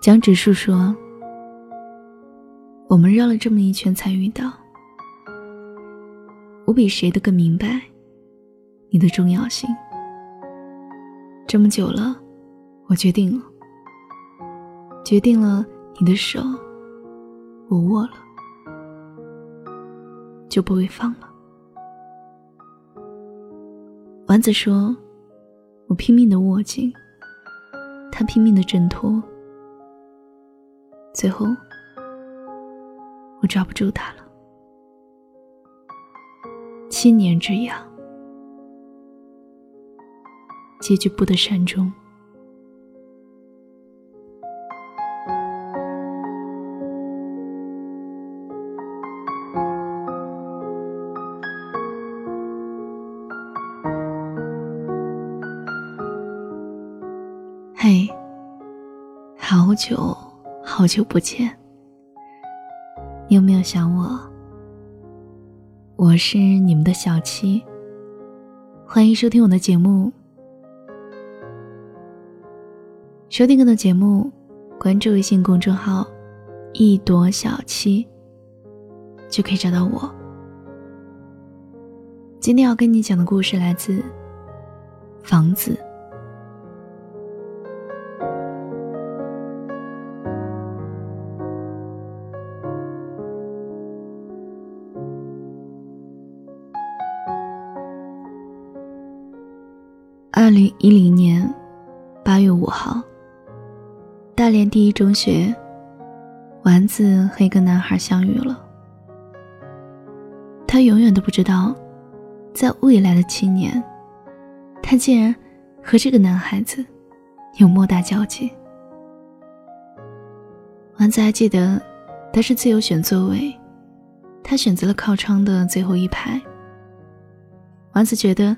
蒋指数说：“我们绕了这么一圈才遇到，我比谁都更明白你的重要性。这么久了，我决定了，决定了，你的手我握了，就不会放了。”男子说：“我拼命的握紧，他拼命的挣脱。”最后，我抓不住他了。七年之痒，结局不得善终。嘿，好久。好久不见，你有没有想我？我是你们的小七，欢迎收听我的节目。收听更多节目，关注微信公众号“一朵小七”，就可以找到我。今天要跟你讲的故事来自《房子》。一零年八月五号，大连第一中学，丸子和一个男孩相遇了。他永远都不知道，在未来的七年，他竟然和这个男孩子有莫大交集。丸子还记得，他是自由选座位，他选择了靠窗的最后一排。丸子觉得。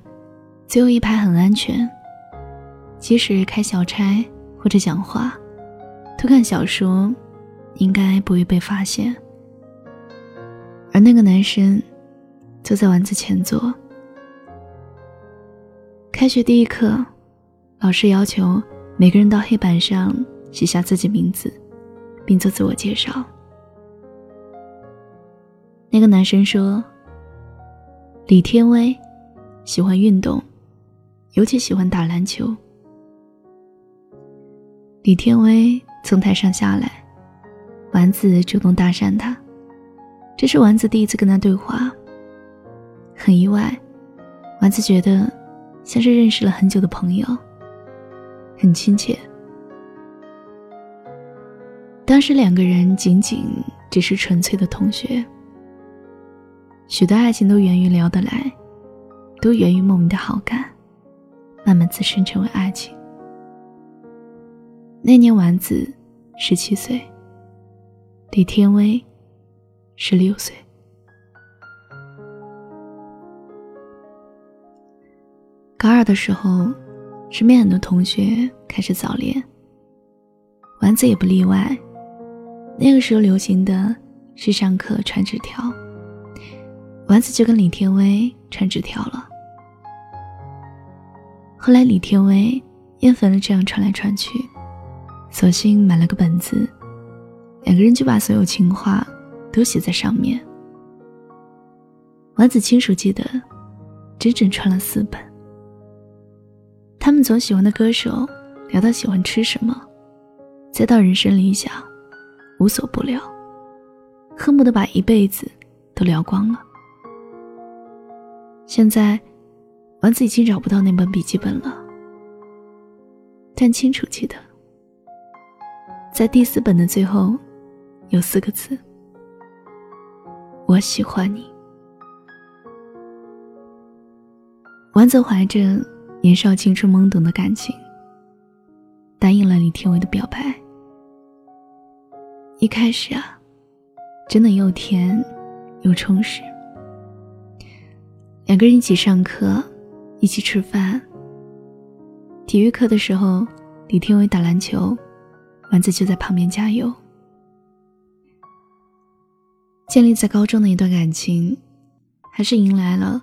最后一排很安全，即使开小差或者讲话、偷看小说，应该不会被发现。而那个男生坐在丸子前座。开学第一课，老师要求每个人到黑板上写下自己名字，并做自我介绍。那个男生说：“李天威，喜欢运动。”尤其喜欢打篮球。李天威从台上下来，丸子主动搭讪他，这是丸子第一次跟他对话。很意外，丸子觉得像是认识了很久的朋友，很亲切。当时两个人仅仅只是纯粹的同学，许多爱情都源于聊得来，都源于莫名的好感。慢慢滋生成为爱情。那年丸子十七岁，李天威十六岁。高二的时候，身边很多同学开始早恋，丸子也不例外。那个时候流行的是上课传纸条，丸子就跟李天威传纸条了。后来，李天威厌烦了这样传来传去，索性买了个本子，两个人就把所有情话都写在上面。丸子清楚记得，整整传了四本。他们从喜欢的歌手聊到喜欢吃什么，再到人生理想，无所不聊，恨不得把一辈子都聊光了。现在。丸子已经找不到那本笔记本了，但清楚记得，在第四本的最后，有四个字：“我喜欢你。”丸子怀着年少青春懵懂的感情，答应了李天威的表白。一开始啊，真的又甜又充实。两个人一起上课。一起吃饭。体育课的时候，李天伟打篮球，丸子就在旁边加油。建立在高中的一段感情，还是迎来了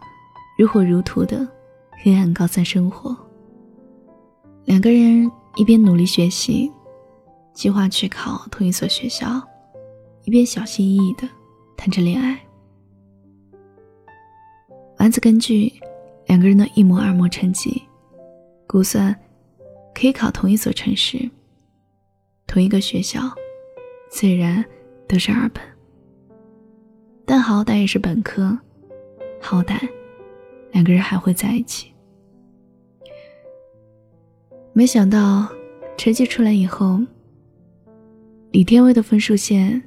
如火如荼的黑暗高三生活。两个人一边努力学习，计划去考同一所学校，一边小心翼翼的谈着恋爱。丸子根据两个人的一模二模成绩，估算可以考同一所城市、同一个学校，虽然都是二本，但好歹也是本科，好歹两个人还会在一起。没想到成绩出来以后，李天威的分数线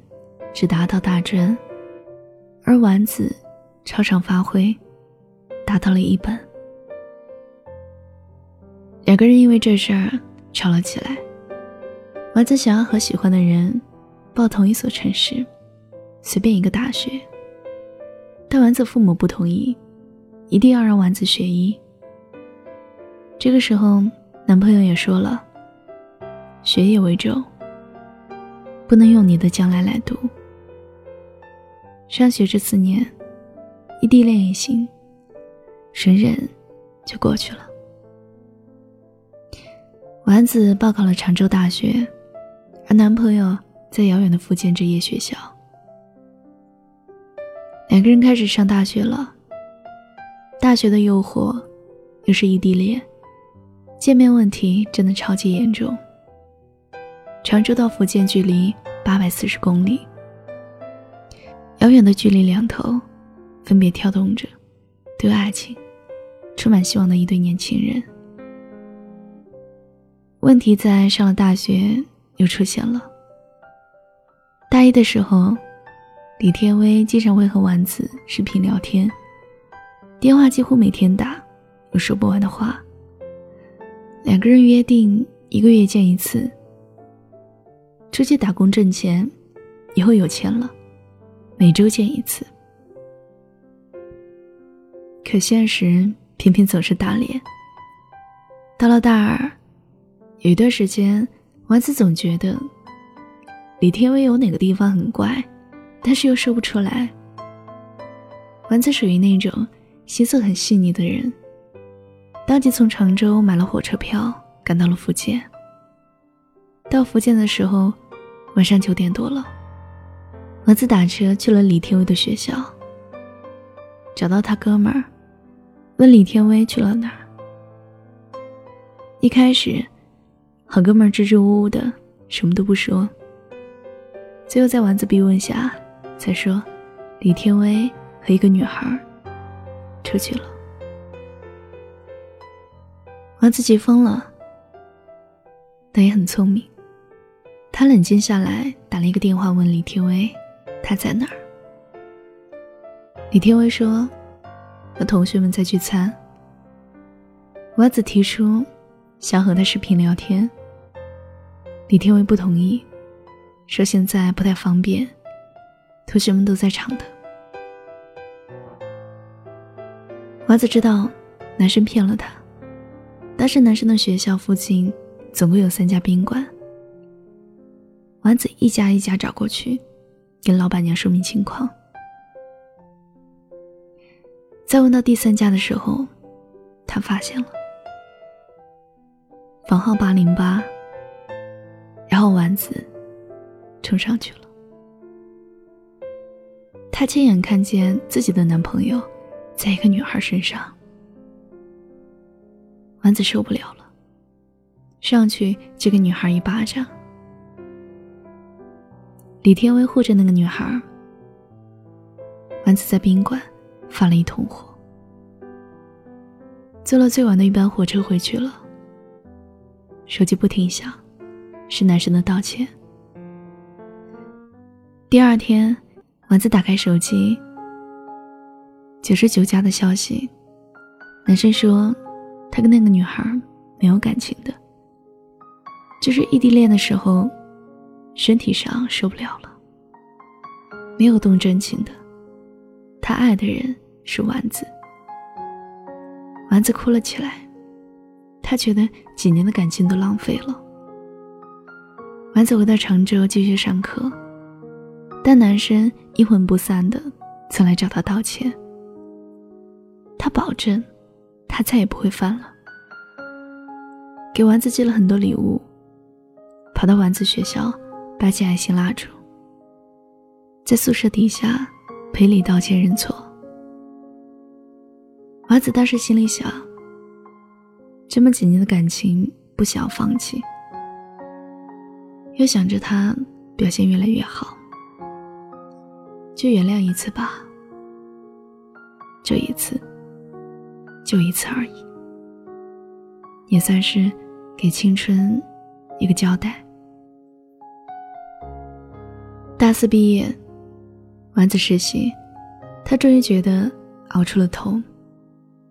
只达到大专，而丸子超常发挥，达到了一本。两个人因为这事儿吵了起来。丸子想要和喜欢的人报同一所城市，随便一个大学，但丸子父母不同意，一定要让丸子学医。这个时候。男朋友也说了，学业为重，不能用你的将来来赌。上学这四年，异地恋也行，忍忍就过去了。丸子报考了常州大学，而男朋友在遥远的福建职业学校。两个人开始上大学了，大学的诱惑又是异地恋。见面问题真的超级严重。常州到福建距离八百四十公里，遥远的距离两头，分别跳动着对爱情充满希望的一对年轻人。问题在上了大学又出现了。大一的时候，李天威经常会和丸子视频聊天，电话几乎每天打，有说不完的话。两个人约定一个月见一次。出去打工挣钱，以后有钱了，每周见一次。可现实偏偏总是打脸。到了大二，有一段时间，丸子总觉得李天威有哪个地方很怪，但是又说不出来。丸子属于那种心思很细腻的人。当即从常州买了火车票，赶到了福建。到福建的时候，晚上九点多了。丸子打车去了李天威的学校，找到他哥们儿，问李天威去了哪儿。一开始，好哥们支支吾吾的，什么都不说。最后在丸子逼问下，才说李天威和一个女孩出去了。丸子急疯了，但也很聪明。他冷静下来，打了一个电话问李天威：“他在哪儿？”李天威说：“和同学们在聚餐。”丸子提出想和他视频聊天，李天威不同意，说现在不太方便，同学们都在场的。丸子知道男生骗了他。当时男生的学校附近总共有三家宾馆，丸子一家一家找过去，跟老板娘说明情况。在问到第三家的时候，他发现了房号八零八，然后丸子冲上去了。他亲眼看见自己的男朋友在一个女孩身上。丸子受不了了，上去就给女孩一巴掌。李天威护着那个女孩，丸子在宾馆发了一通火。坐了最晚的一班火车回去了，手机不停响，是男生的道歉。第二天，丸子打开手机，九十九加的消息，男生说。他跟那个女孩没有感情的，就是异地恋的时候，身体上受不了了，没有动真情的。他爱的人是丸子，丸子哭了起来，他觉得几年的感情都浪费了。丸子回到常州继续上课，但男生阴魂不散的，曾来找他道歉，他保证，他再也不会犯了。给丸子寄了很多礼物，跑到丸子学校，摆起爱心蜡烛，在宿舍底下赔礼道歉认错。丸子当时心里想：这么几年的感情，不想要放弃，又想着他表现越来越好，就原谅一次吧，就一次。就一次而已，也算是给青春一个交代。大四毕业，丸子实习，他终于觉得熬出了头，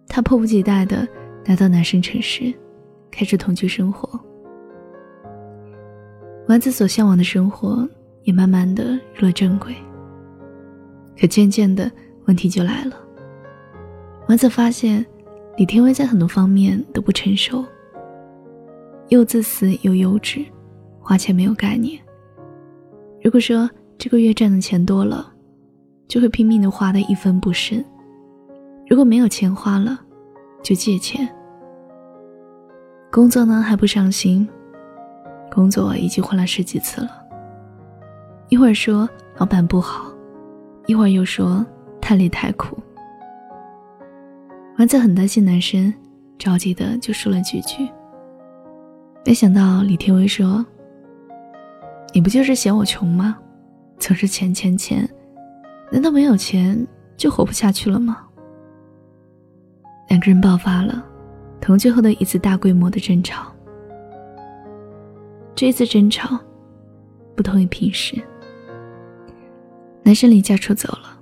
他迫不及待的来到男生城市，开始同居生活。丸子所向往的生活也慢慢的入了正轨。可渐渐的，问题就来了。丸子发现。李天威在很多方面都不成熟，又自私又幼稚，花钱没有概念。如果说这个月赚的钱多了，就会拼命的花的一分不剩；如果没有钱花了，就借钱。工作呢还不上心，工作已经换了十几次了，一会儿说老板不好，一会儿又说太累太苦。丸子很担心男生，着急的就说了几句。没想到李天威说：“你不就是嫌我穷吗？总是钱钱钱，难道没有钱就活不下去了吗？”两个人爆发了同居后的一次大规模的争吵。这次争吵不同于平时，男生离家出走了，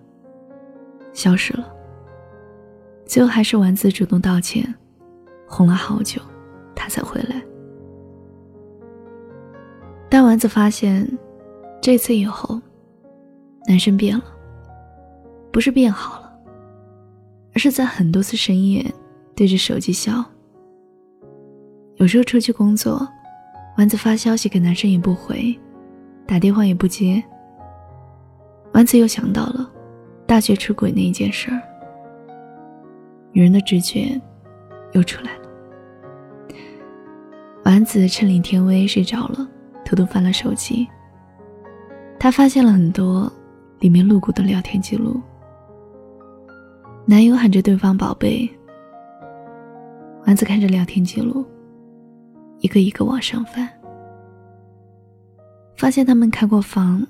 消失了。最后还是丸子主动道歉，哄了好久，他才回来。但丸子发现，这次以后，男生变了，不是变好了，而是在很多次深夜对着手机笑。有时候出去工作，丸子发消息给男生也不回，打电话也不接。丸子又想到了大学出轨那一件事儿。女人的直觉又出来了。丸子趁李天威睡着了，偷偷翻了手机。她发现了很多里面露骨的聊天记录。男友喊着对方“宝贝”。丸子看着聊天记录，一个一个往上翻，发现他们开过房。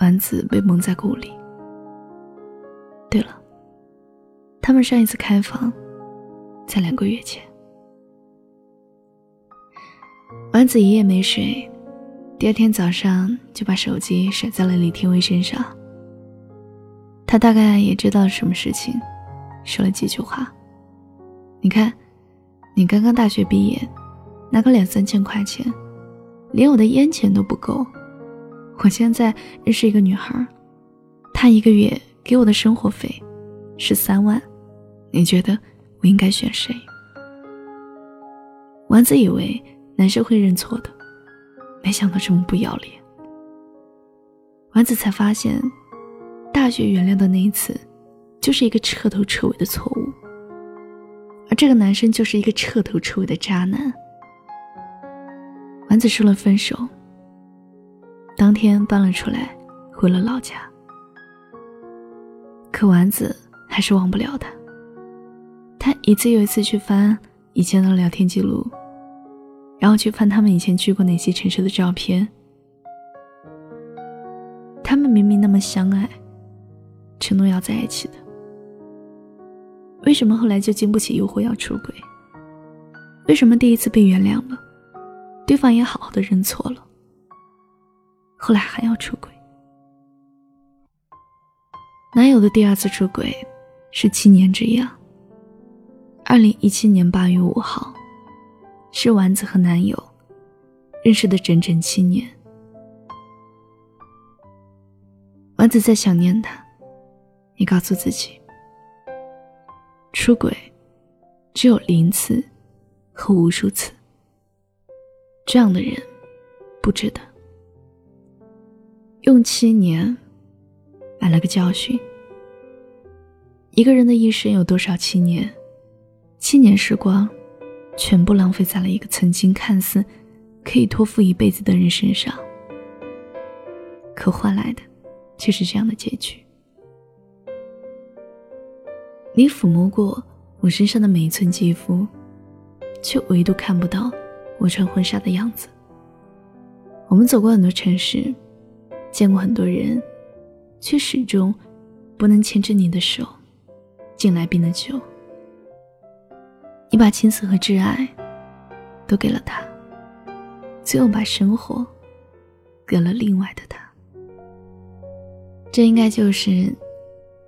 丸子被蒙在鼓里。对了。他们上一次开房，在两个月前。丸子一夜没睡，第二天早上就把手机甩在了李天威身上。他大概也知道什么事情，说了几句话。你看，你刚刚大学毕业，拿个两三千块钱，连我的烟钱都不够。我现在认识一个女孩，她一个月给我的生活费是三万。你觉得我应该选谁？丸子以为男生会认错的，没想到这么不要脸。丸子才发现，大学原谅的那一次，就是一个彻头彻尾的错误，而这个男生就是一个彻头彻尾的渣男。丸子说了分手，当天搬了出来，回了老家。可丸子还是忘不了他。他一次又一次去翻以前的聊天记录，然后去翻他们以前去过哪些城市的照片。他们明明那么相爱，承诺要在一起的，为什么后来就经不起诱惑要出轨？为什么第一次被原谅了，对方也好好的认错了，后来还要出轨？男友的第二次出轨是七年之痒。二零一七年八月五号，是丸子和男友认识的整整七年。丸子在想念他，也告诉自己，出轨只有零次和无数次，这样的人不值得。用七年买了个教训，一个人的一生有多少七年？七年时光，全部浪费在了一个曾经看似可以托付一辈子的人身上，可换来的却是这样的结局。你抚摸过我身上的每一寸肌肤，却唯独看不到我穿婚纱的样子。我们走过很多城市，见过很多人，却始终不能牵着你的手。进来宾的酒，你把青涩和挚爱都给了他，最后把生活给了另外的他。这应该就是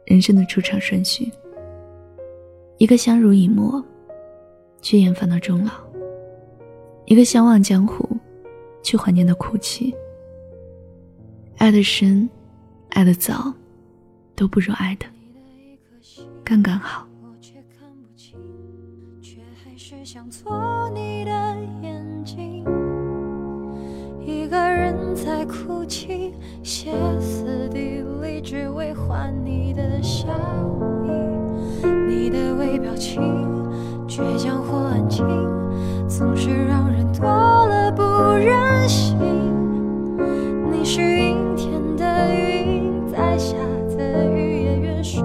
人生的出场顺序：一个相濡以沫，却厌烦到终老；一个相忘江湖，却怀念的哭泣。爱的深，爱的早，都不如爱的。刚刚好我却看不清却还是想做你的眼睛一个人在哭泣歇斯底里只为换你的笑意你的微表情倔强或安静总是让人多了不忍心你是阴天的云在下的雨也愿守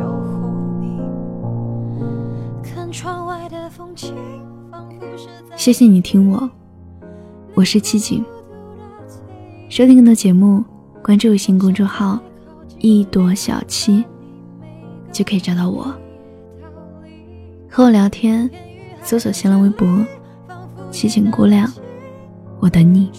谢谢你听我，我是七景。收听更多节目，关注微信公众号“一朵小七”，就可以找到我。和我聊天，搜索新浪微博“七情姑娘”，我等你。